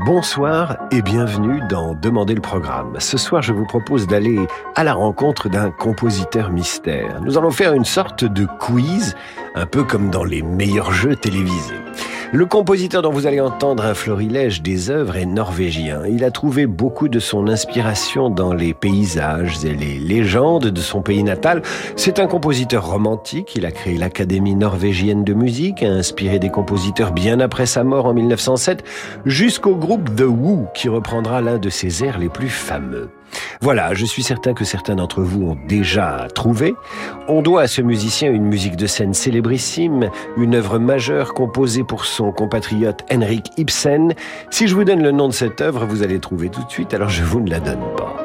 Bonsoir et bienvenue dans Demandez le programme. Ce soir, je vous propose d'aller à la rencontre d'un compositeur mystère. Nous allons faire une sorte de quiz, un peu comme dans les meilleurs jeux télévisés. Le compositeur dont vous allez entendre un florilège des œuvres est norvégien. Il a trouvé beaucoup de son inspiration dans les paysages et les légendes de son pays natal. C'est un compositeur romantique. Il a créé l'Académie norvégienne de musique, a inspiré des compositeurs bien après sa mort en 1907, jusqu'au groupe The Who qui reprendra l'un de ses airs les plus fameux. Voilà, je suis certain que certains d'entre vous ont déjà trouvé. On doit à ce musicien une musique de scène célébrissime, une œuvre majeure composée pour son compatriote Henrik Ibsen. Si je vous donne le nom de cette œuvre, vous allez trouver tout de suite, alors je vous ne la donne pas.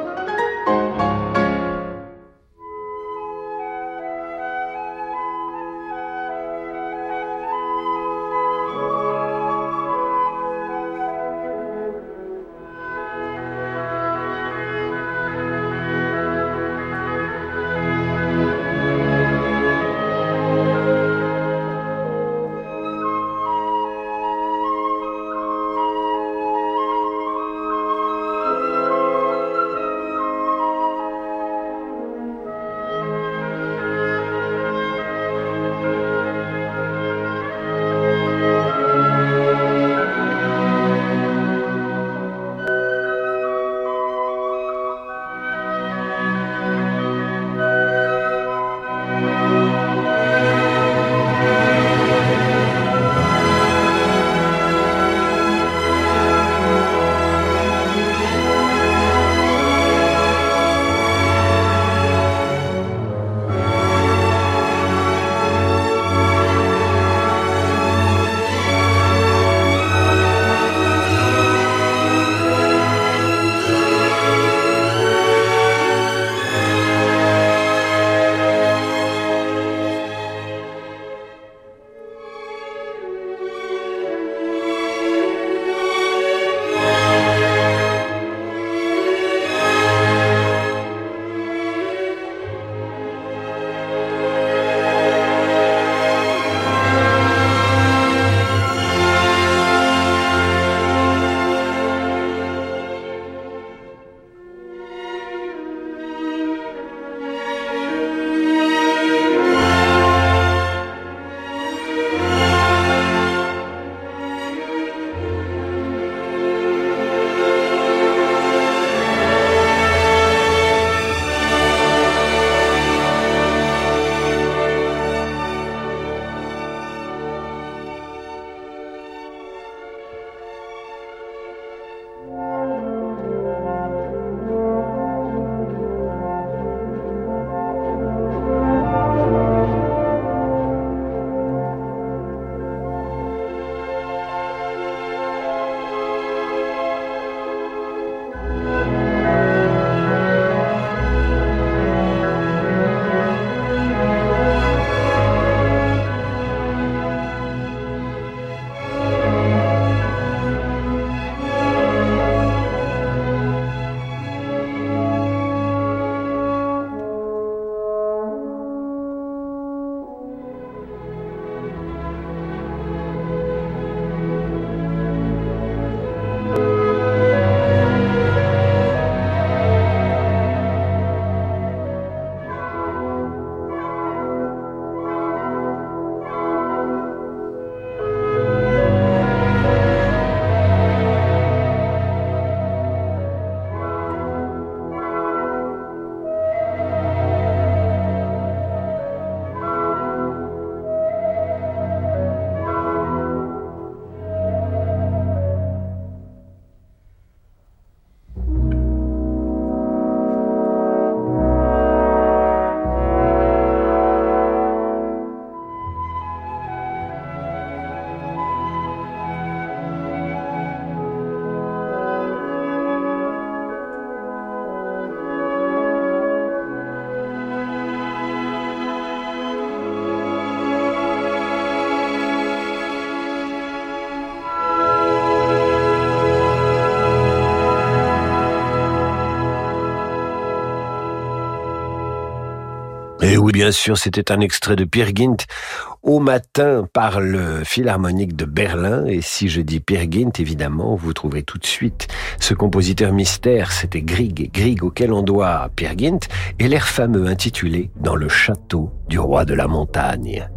Et oui, bien sûr, c'était un extrait de Peer au matin par le Philharmonique de Berlin. Et si je dis Peer évidemment, vous trouverez tout de suite ce compositeur mystère. C'était Grieg, Grieg auquel on doit Peer Gynt et l'air fameux intitulé Dans le château du roi de la montagne.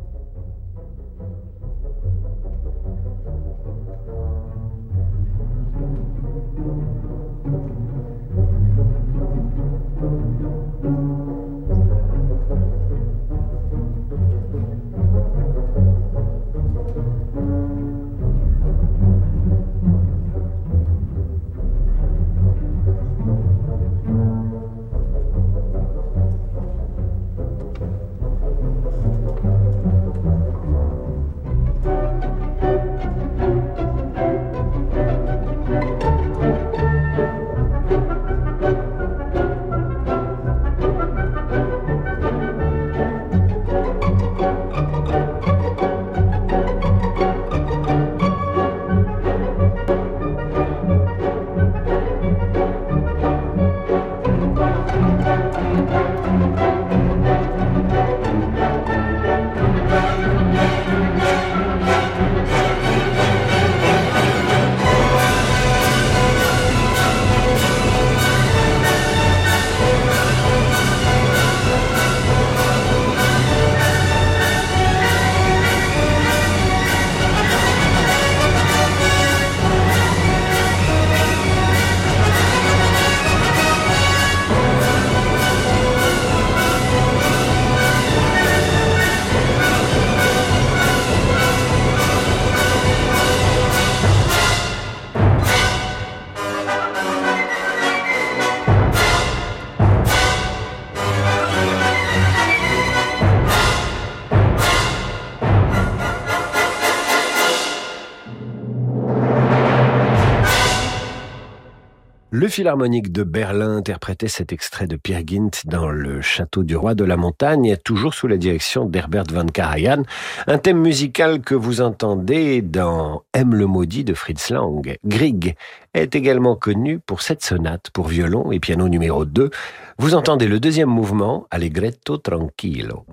Le Philharmonique de Berlin interprétait cet extrait de Pierre Gint dans le Château du Roi de la Montagne, toujours sous la direction d'Herbert van Karajan, un thème musical que vous entendez dans M le maudit de Fritz Lang. Grieg est également connu pour cette sonate pour violon et piano numéro 2. Vous entendez le deuxième mouvement, Allegretto tranquillo.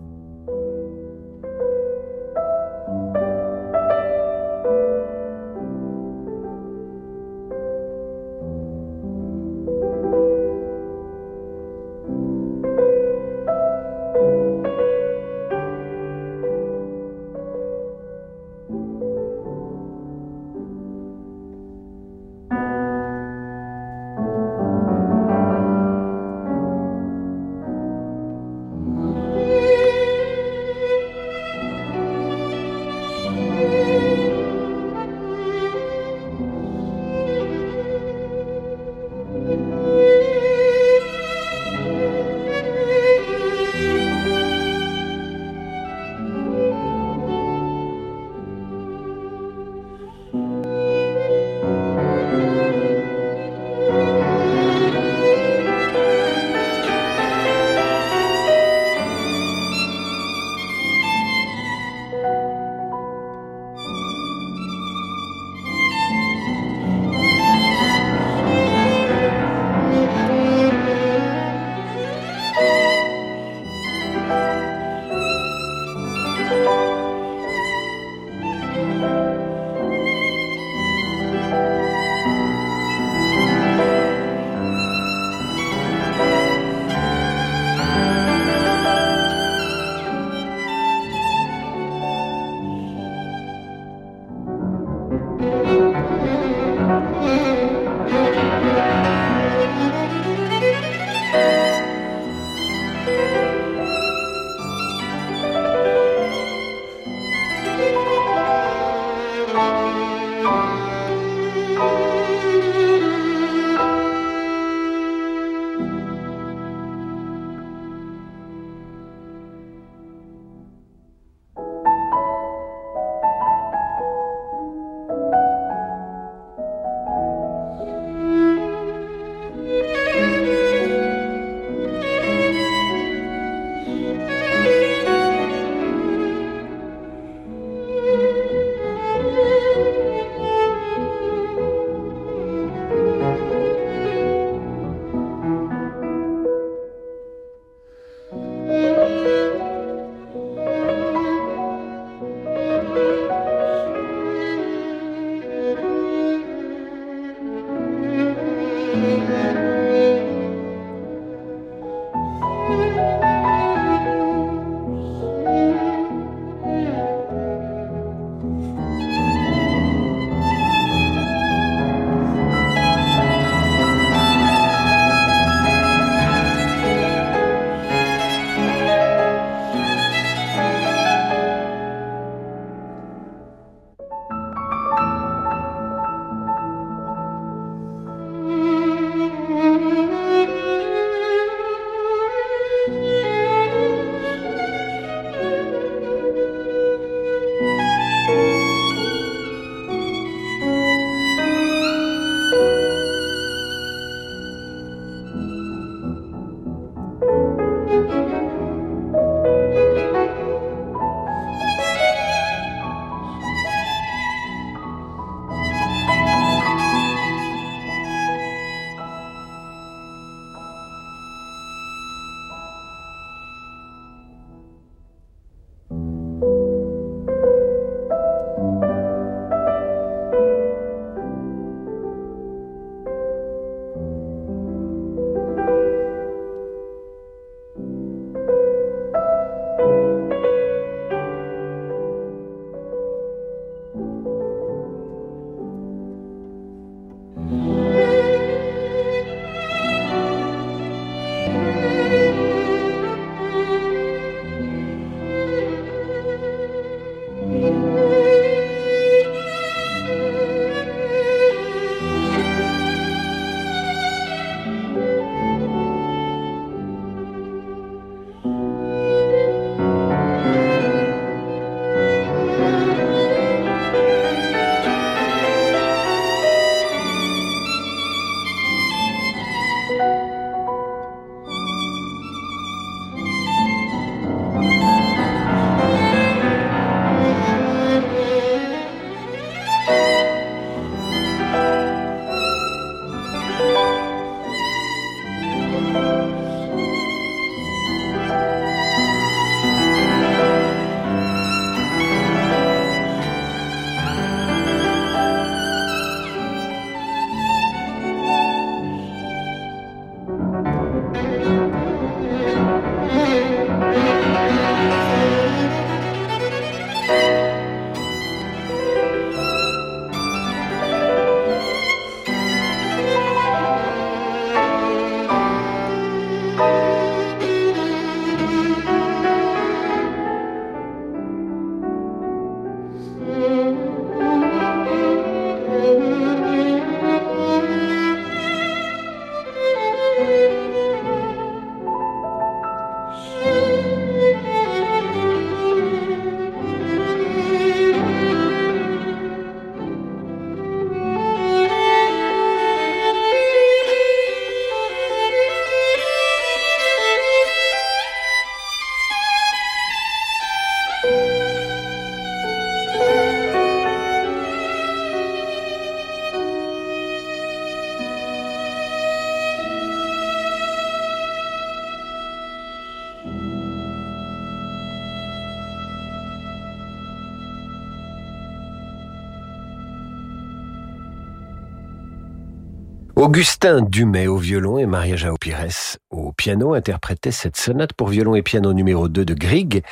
Augustin Dumay au violon et Maria Jao Pires au piano interprétaient cette sonate pour violon et piano numéro 2 de Grieg.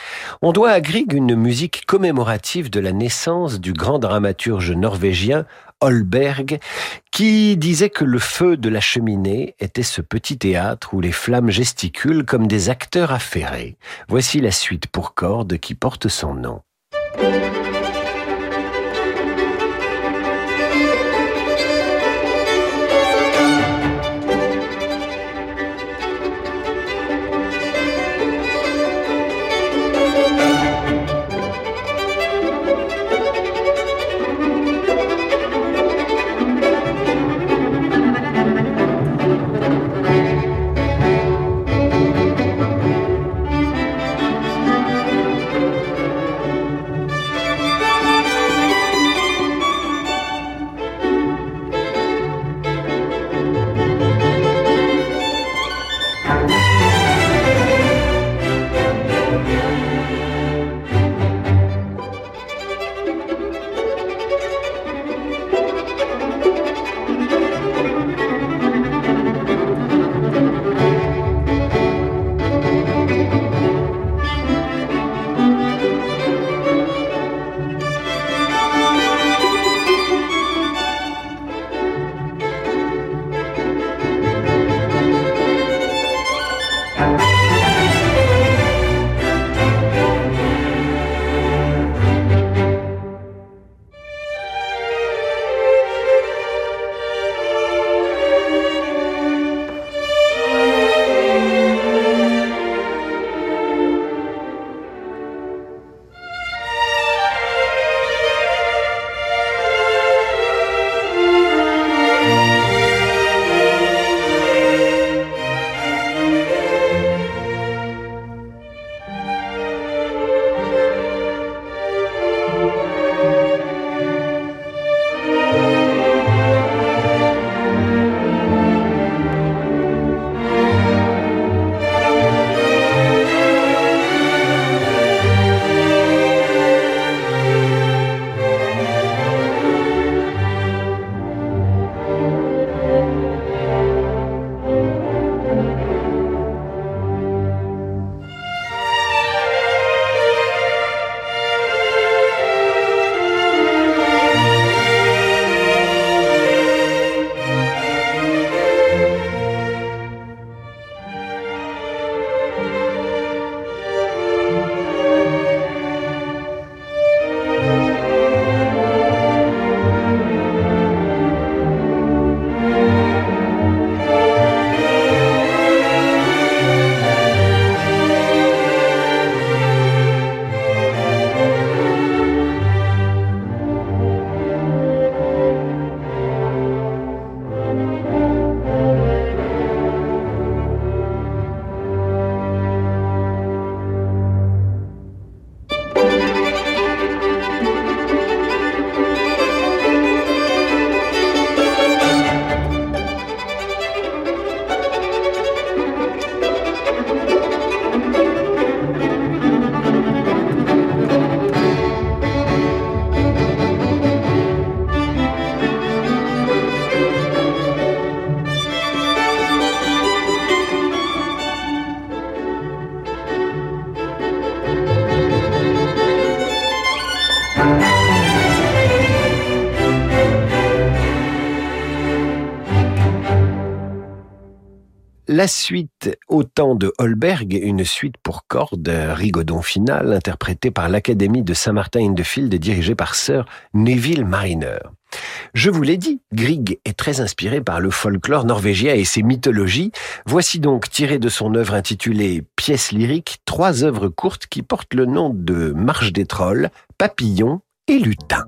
On doit à Grieg une musique commémorative de la naissance du grand dramaturge norvégien Holberg, qui disait que le feu de la cheminée était ce petit théâtre où les flammes gesticulent comme des acteurs affairés. Voici la suite pour cordes qui porte son nom. La suite au temps de Holberg, une suite pour cordes, rigodon final, interprété par l'Académie de Saint-Martin-in-de-Field, dirigée par Sir Neville Mariner. Je vous l'ai dit, Grieg est très inspiré par le folklore norvégien et ses mythologies. Voici donc, tiré de son œuvre intitulée Pièces lyriques, trois œuvres courtes qui portent le nom de Marche des trolls, Papillon et Lutin.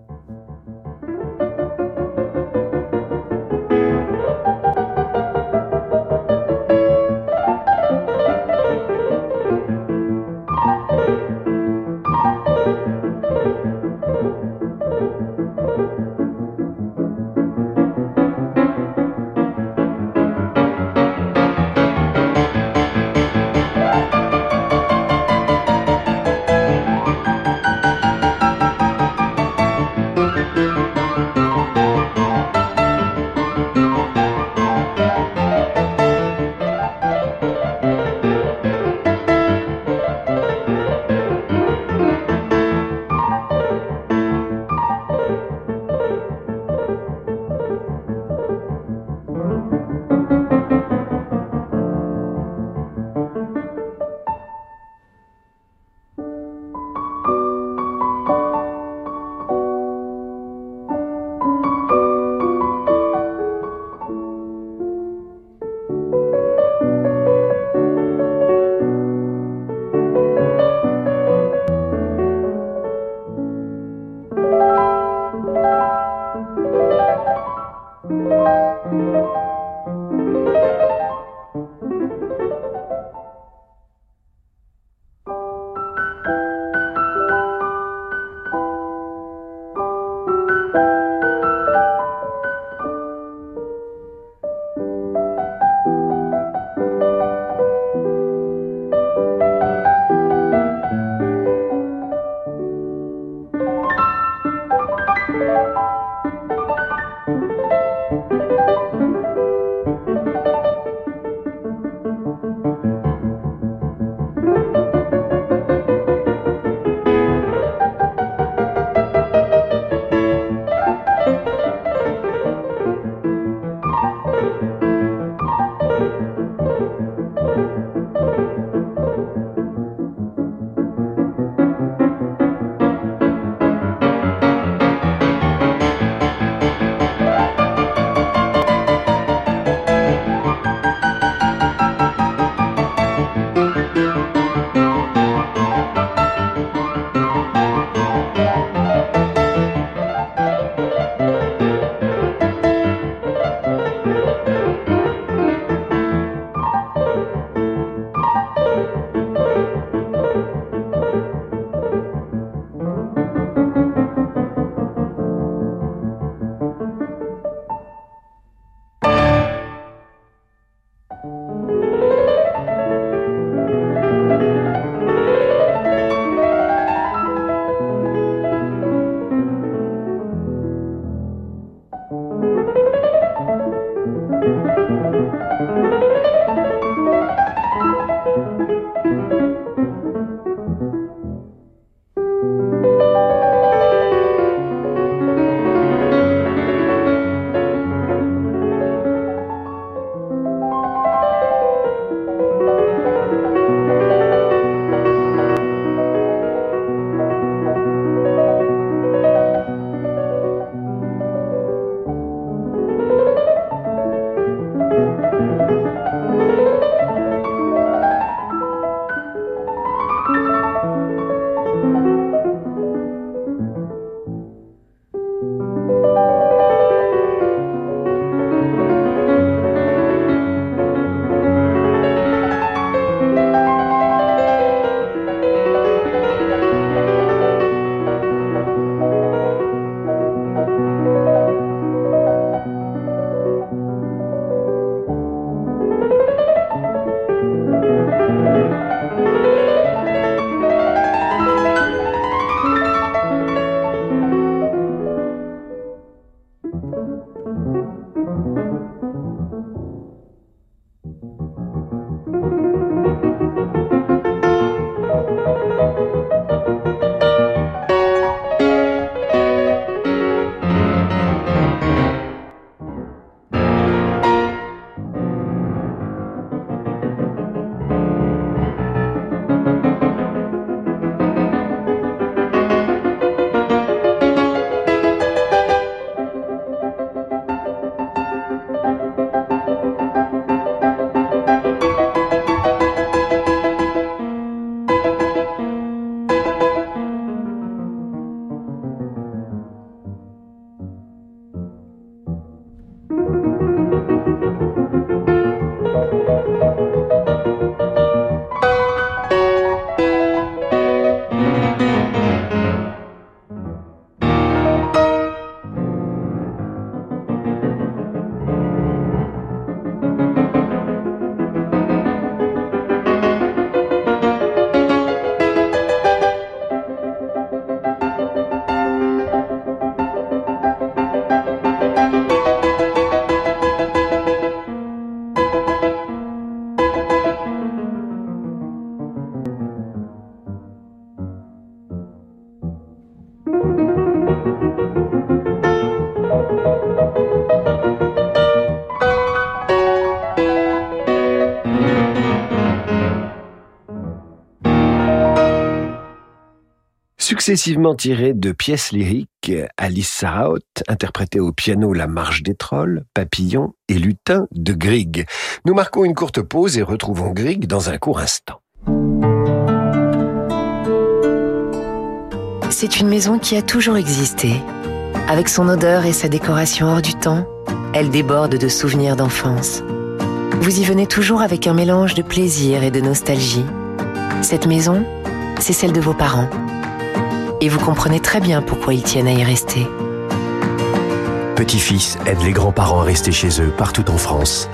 Successivement tirés de pièces lyriques Alice Saraot, interprétée au piano La Marche des Trolls, Papillon et Lutin de Grieg. Nous marquons une courte pause et retrouvons Grieg dans un court instant. C'est une maison qui a toujours existé. Avec son odeur et sa décoration hors du temps, elle déborde de souvenirs d'enfance. Vous y venez toujours avec un mélange de plaisir et de nostalgie. Cette maison, c'est celle de vos parents. Et vous comprenez très bien pourquoi ils tiennent à y rester. Petit-fils aide les grands-parents à rester chez eux partout en France.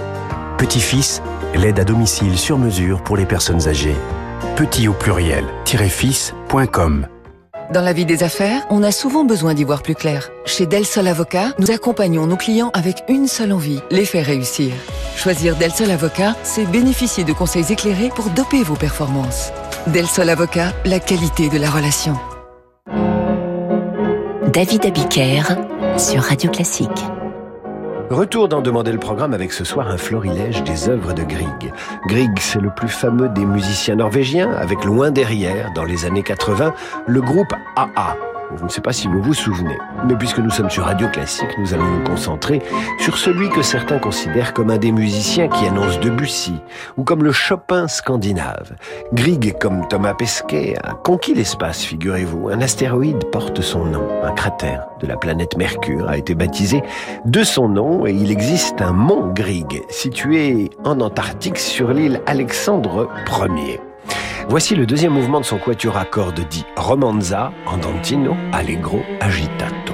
Petit-fils, l'aide à domicile sur mesure pour les personnes âgées. Petit au pluriel, fils.com. Dans la vie des affaires, on a souvent besoin d'y voir plus clair. Chez Del Sol Avocat, nous accompagnons nos clients avec une seule envie, les faire réussir. Choisir Del Sol Avocat, c'est bénéficier de conseils éclairés pour doper vos performances. Del Sol Avocat, la qualité de la relation. David Abiker sur Radio Classique. Retour d'en demander le programme avec ce soir un florilège des œuvres de Grieg. Grieg, c'est le plus fameux des musiciens norvégiens, avec loin derrière, dans les années 80, le groupe AA, je ne sais pas si vous vous souvenez, mais puisque nous sommes sur Radio Classique, nous allons nous concentrer sur celui que certains considèrent comme un des musiciens qui annonce Debussy, ou comme le Chopin scandinave. Grieg, comme Thomas Pesquet, a conquis l'espace, figurez-vous. Un astéroïde porte son nom, un cratère de la planète Mercure a été baptisé de son nom et il existe un mont Grieg situé en Antarctique sur l'île Alexandre Ier. Voici le deuxième mouvement de son quatuor à cordes dit Romanza, Andantino, Allegro, Agitato.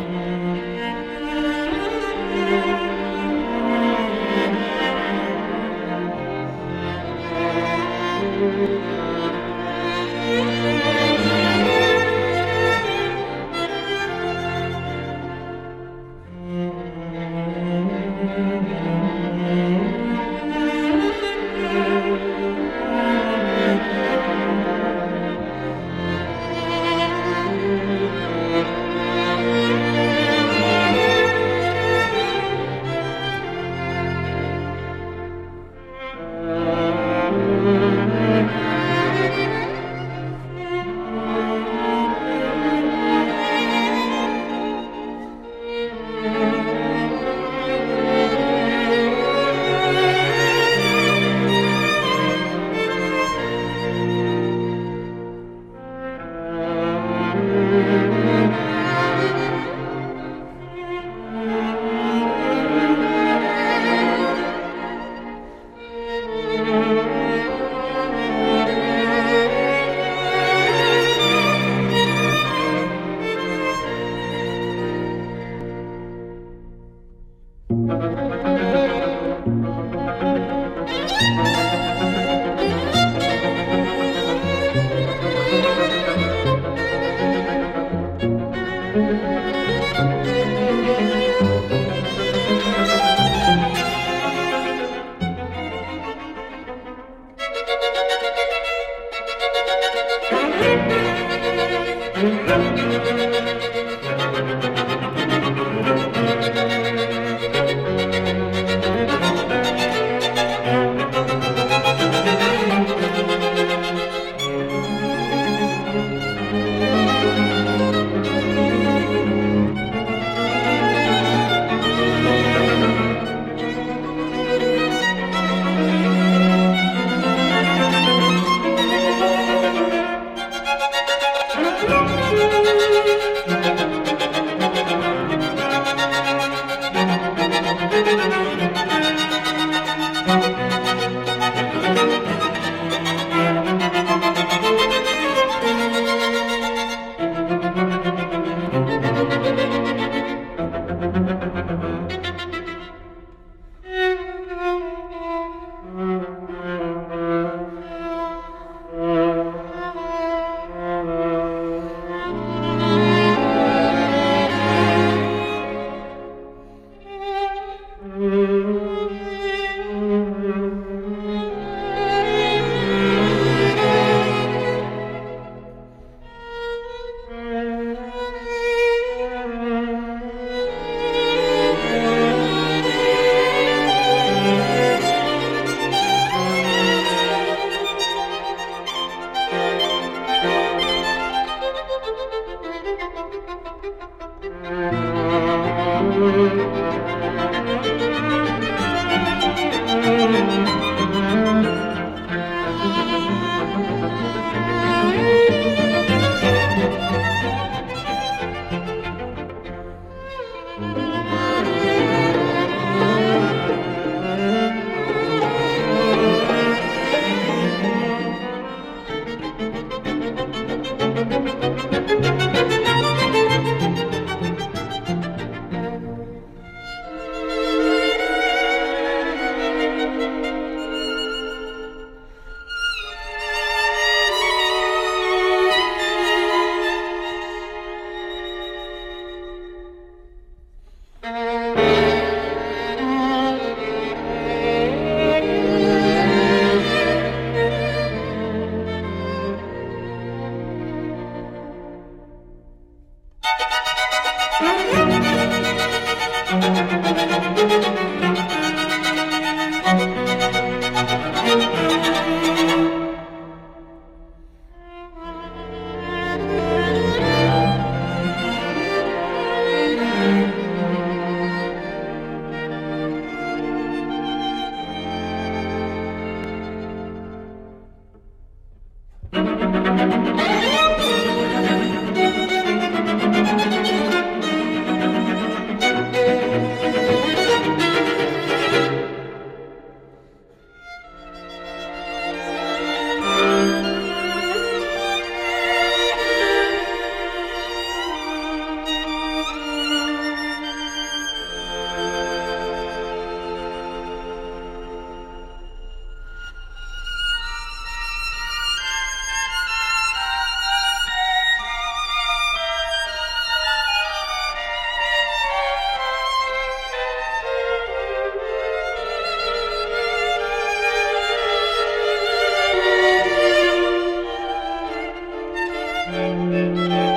Música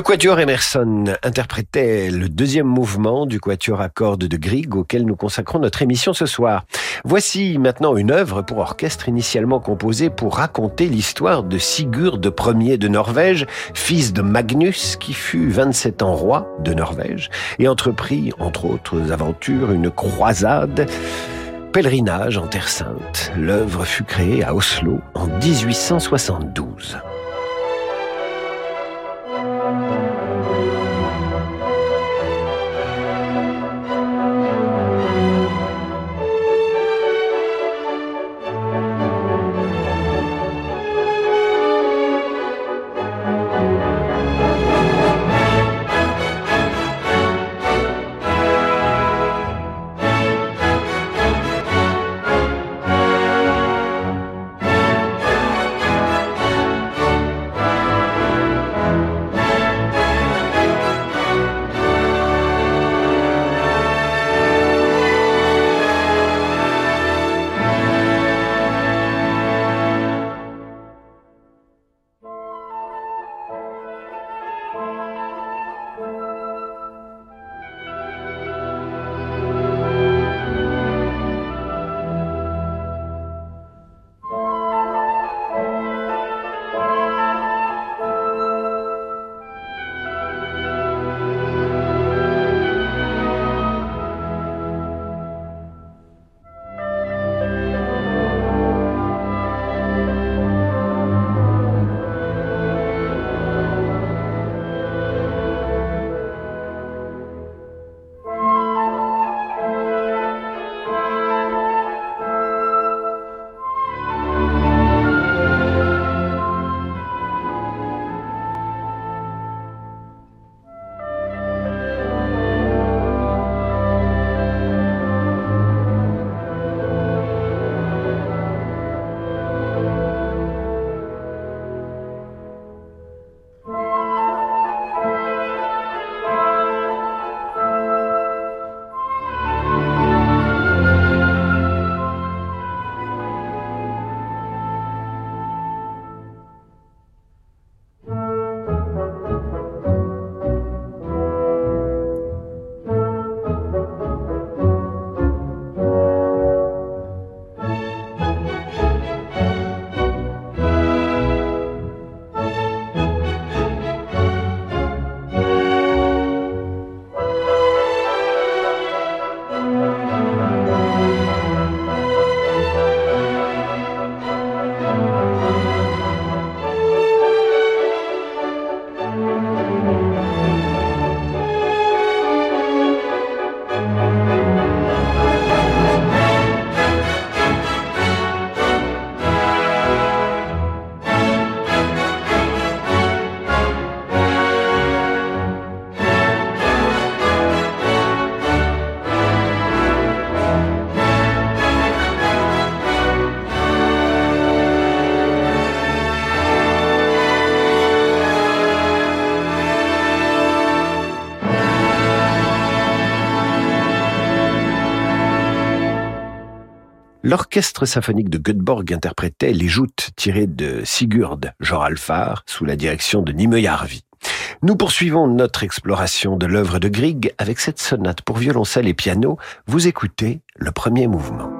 Le quatuor Emerson interprétait le deuxième mouvement du quatuor à cordes de Grieg auquel nous consacrons notre émission ce soir. Voici maintenant une œuvre pour orchestre initialement composée pour raconter l'histoire de Sigurd Ier de Norvège, fils de Magnus qui fut 27 ans roi de Norvège et entreprit, entre autres aventures, une croisade pèlerinage en Terre Sainte. L'œuvre fut créée à Oslo en 1872. L'orchestre symphonique de Göteborg interprétait les joutes tirées de Sigurd Joralfar sous la direction de Nimue Jarvi. Nous poursuivons notre exploration de l'œuvre de Grieg avec cette sonate pour violoncelle et piano. Vous écoutez le premier mouvement.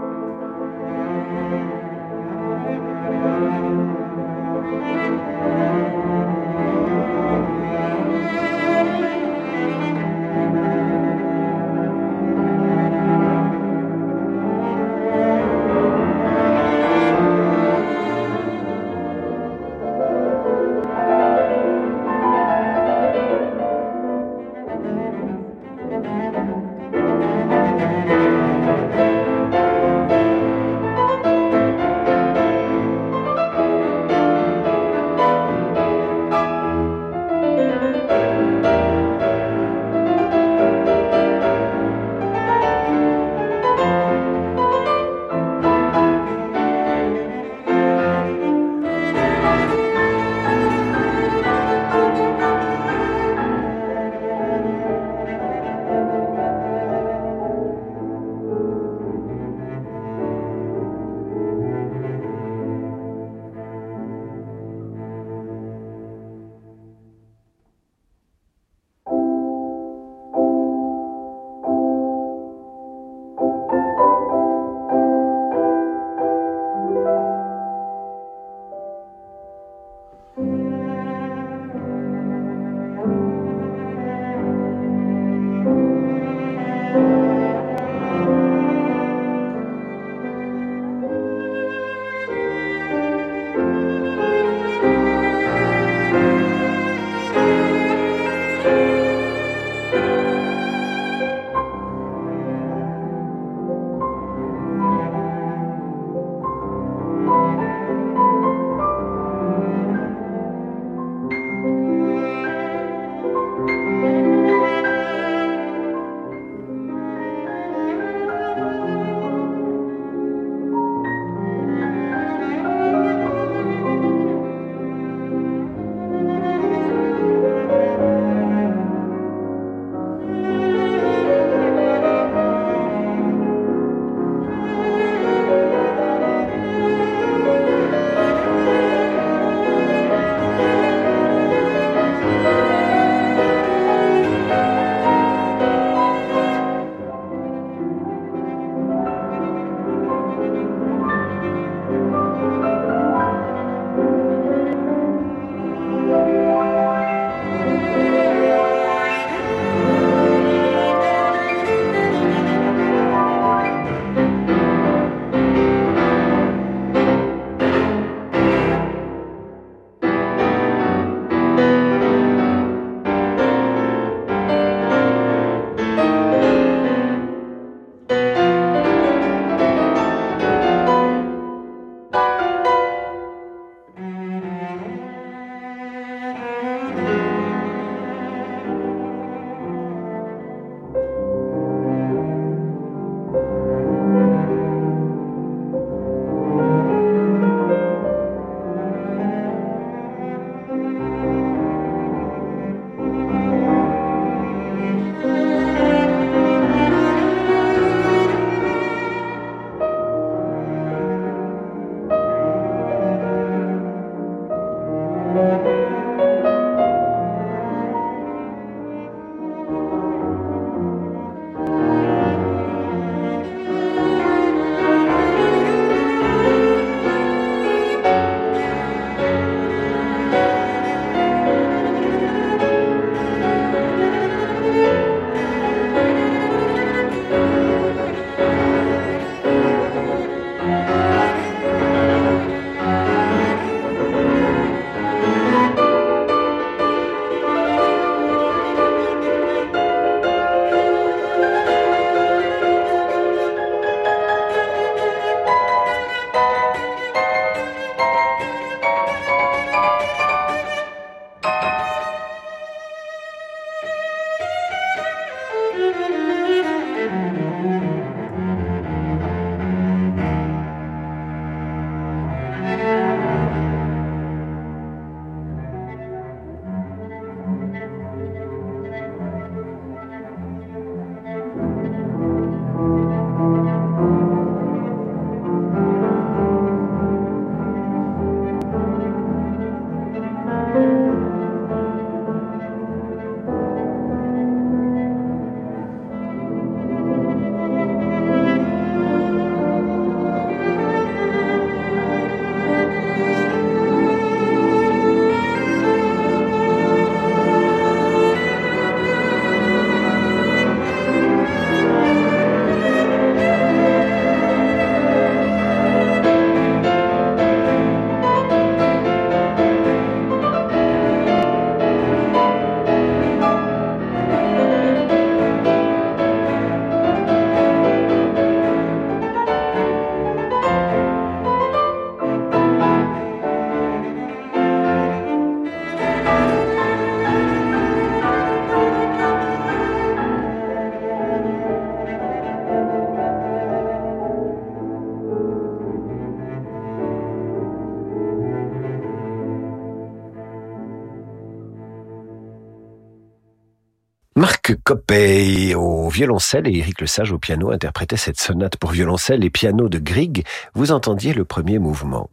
Violoncelle et Éric Lesage au piano interprétaient cette sonate pour violoncelle et piano de Grieg. Vous entendiez le premier mouvement.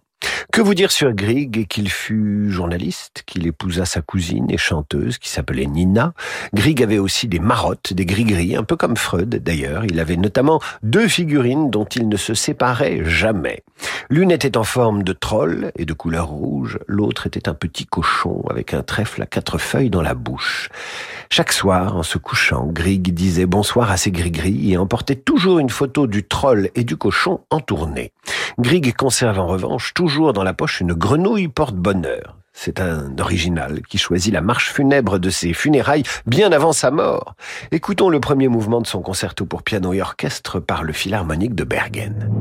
Que vous dire sur Grieg qu'il fut journaliste, qu'il épousa sa cousine et chanteuse qui s'appelait Nina? Grieg avait aussi des marottes, des gris-gris, un peu comme Freud d'ailleurs. Il avait notamment deux figurines dont il ne se séparait jamais. L'une était en forme de troll et de couleur rouge, l'autre était un petit cochon avec un trèfle à quatre feuilles dans la bouche. Chaque soir, en se couchant, Grieg disait bonsoir à ses gris-gris et emportait toujours une photo du troll et du cochon en tournée. Grieg conserve en revanche toujours dans la poche une grenouille porte-bonheur. C'est un original qui choisit la marche funèbre de ses funérailles bien avant sa mort. Écoutons le premier mouvement de son concerto pour piano et orchestre par le Philharmonique de Bergen.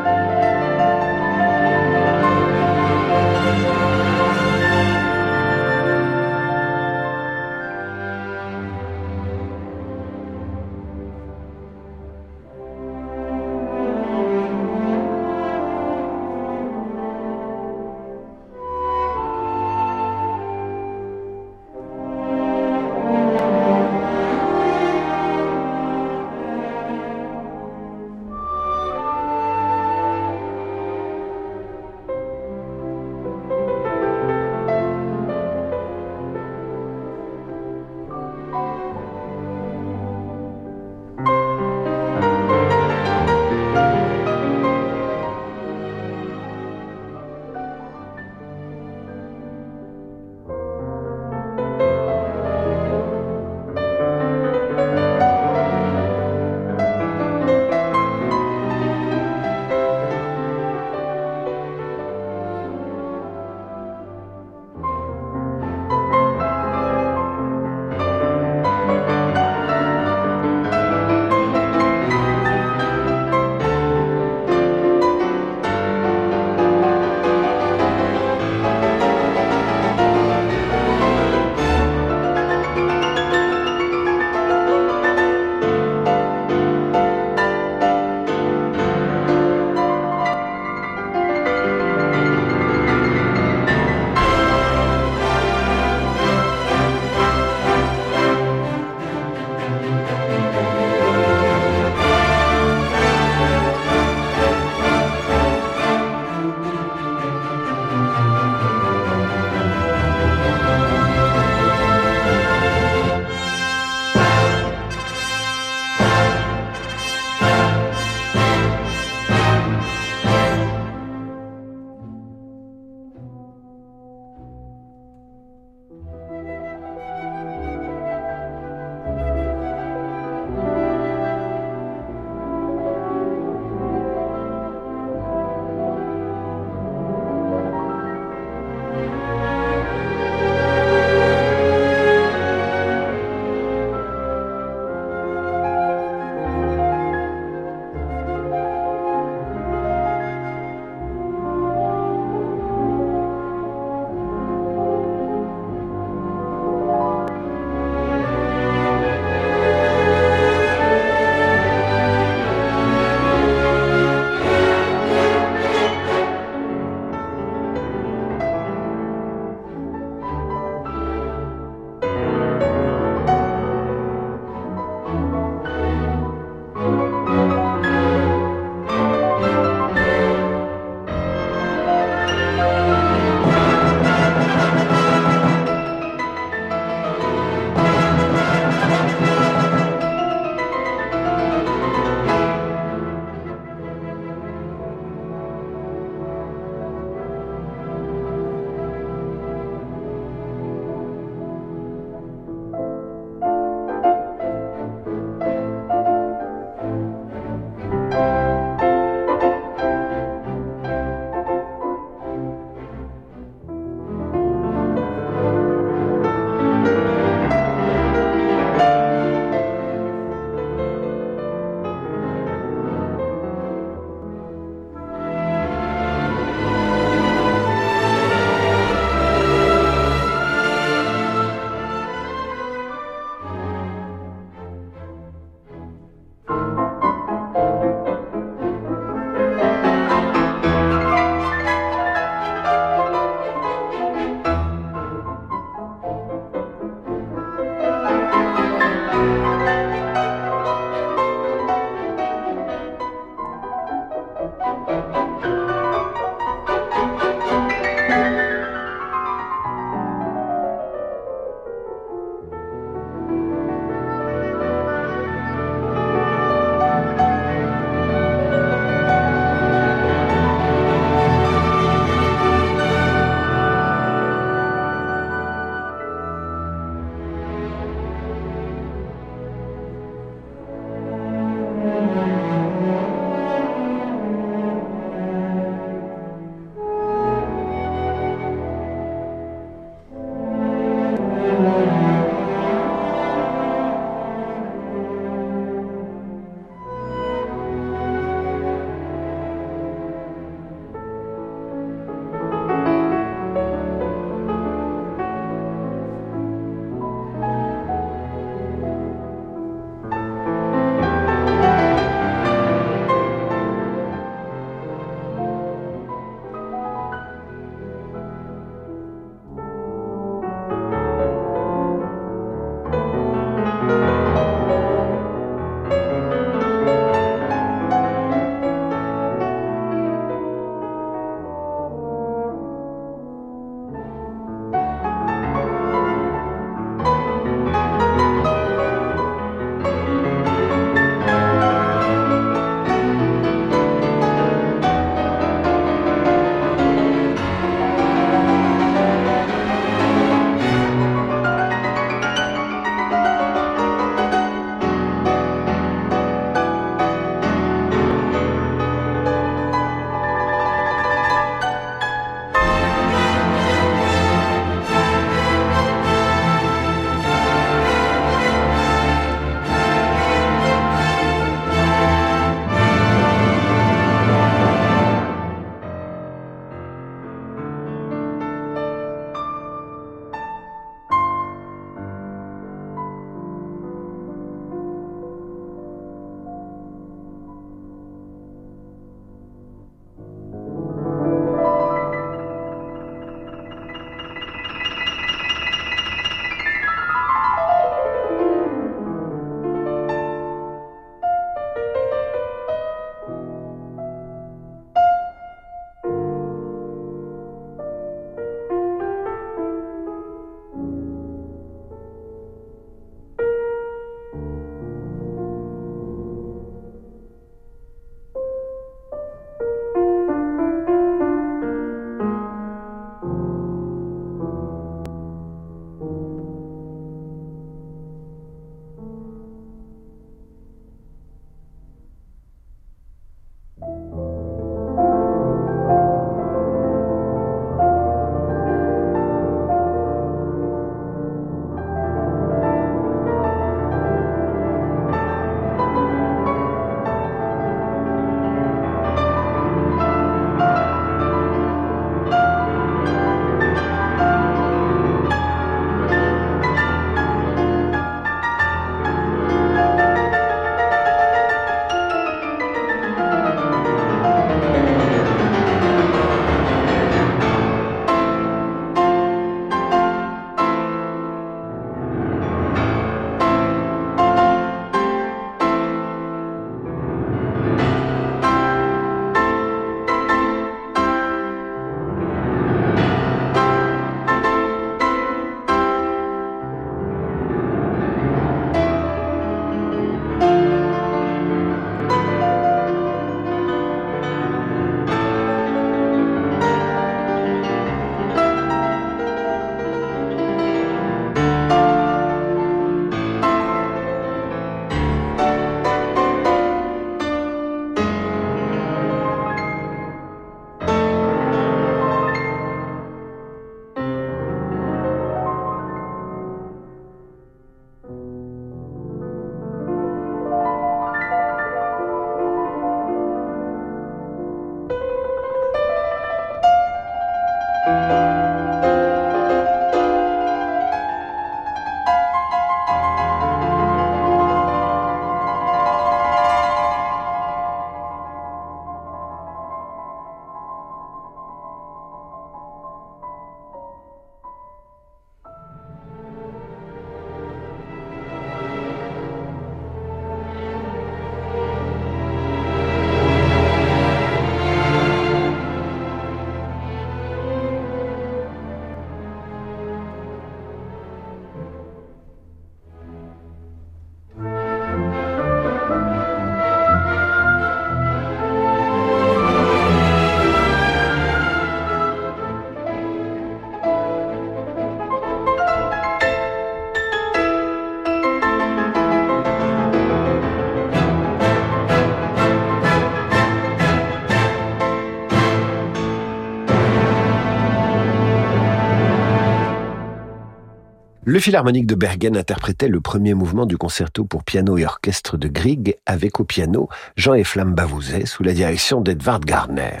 Le Philharmonique de Bergen interprétait le premier mouvement du concerto pour piano et orchestre de Grieg avec au piano Jean Eflam Bavouzet sous la direction d'Edvard Garner.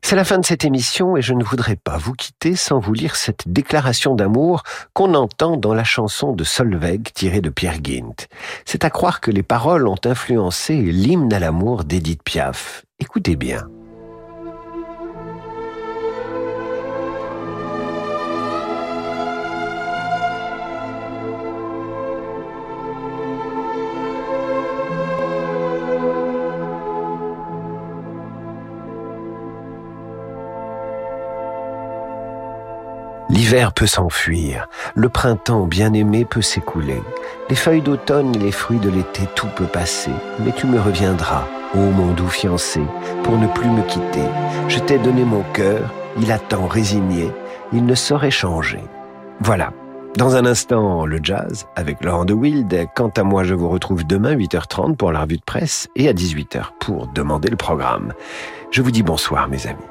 C'est la fin de cette émission et je ne voudrais pas vous quitter sans vous lire cette déclaration d'amour qu'on entend dans la chanson de Solveig tirée de Pierre Gint. C'est à croire que les paroles ont influencé l'hymne à l'amour d'Edith Piaf. Écoutez bien. L'hiver peut s'enfuir, le printemps bien-aimé peut s'écouler, les feuilles d'automne et les fruits de l'été, tout peut passer, mais tu me reviendras, ô mon doux fiancé, pour ne plus me quitter. Je t'ai donné mon cœur, il attend résigné, il ne saurait changer. Voilà. Dans un instant, le jazz avec Laurent de Wild. Quant à moi, je vous retrouve demain 8h30 pour la revue de presse et à 18h pour demander le programme. Je vous dis bonsoir, mes amis.